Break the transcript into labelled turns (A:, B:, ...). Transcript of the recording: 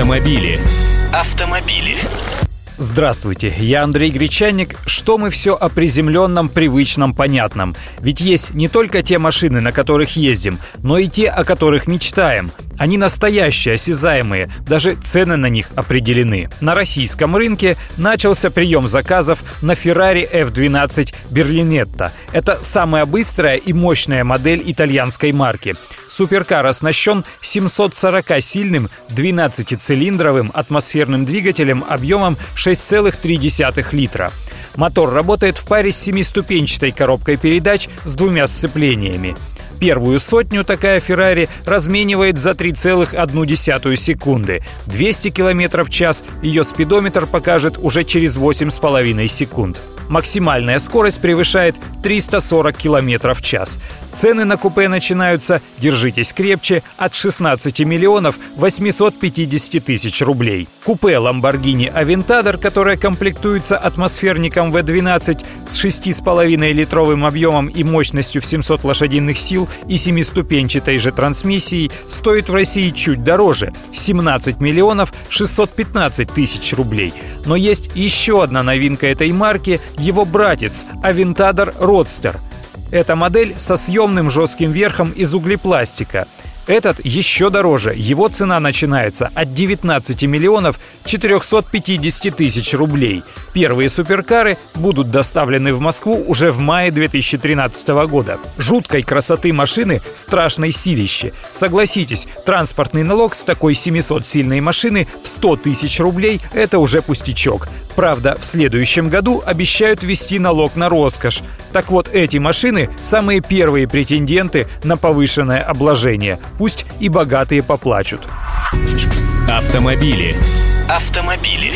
A: Автомобили. Автомобили.
B: Здравствуйте, я Андрей Гречанник. Что мы все о приземленном, привычном, понятном? Ведь есть не только те машины, на которых ездим, но и те, о которых мечтаем. Они настоящие, осязаемые, даже цены на них определены. На российском рынке начался прием заказов на Ferrari F12 Berlinetta. Это самая быстрая и мощная модель итальянской марки. Суперкар оснащен 740-сильным 12-цилиндровым атмосферным двигателем объемом 6,3 литра. Мотор работает в паре с семиступенчатой коробкой передач с двумя сцеплениями. Первую сотню такая Феррари разменивает за 3,1 секунды. 200 км в час ее спидометр покажет уже через 8,5 секунд. Максимальная скорость превышает 340 км в час. Цены на купе начинаются, держитесь крепче, от 16 миллионов 850 тысяч рублей. Купе Lamborghini Aventador, которое комплектуется атмосферником V12 с 6,5-литровым объемом и мощностью в 700 лошадиных сил и семиступенчатой же трансмиссией, стоит в России чуть дороже – 17 миллионов 615 тысяч рублей. Но есть еще одна новинка этой марки – его братец – Aventador Roadster – эта модель со съемным жестким верхом из углепластика. Этот еще дороже. Его цена начинается от 19 миллионов 450 тысяч рублей. Первые суперкары будут доставлены в Москву уже в мае 2013 года. Жуткой красоты машины страшной силище. Согласитесь, транспортный налог с такой 700-сильной машины в 100 тысяч рублей – это уже пустячок. Правда, в следующем году обещают ввести налог на роскошь. Так вот, эти машины – самые первые претенденты на повышенное обложение. Пусть и богатые поплачут.
A: Автомобили. Автомобили.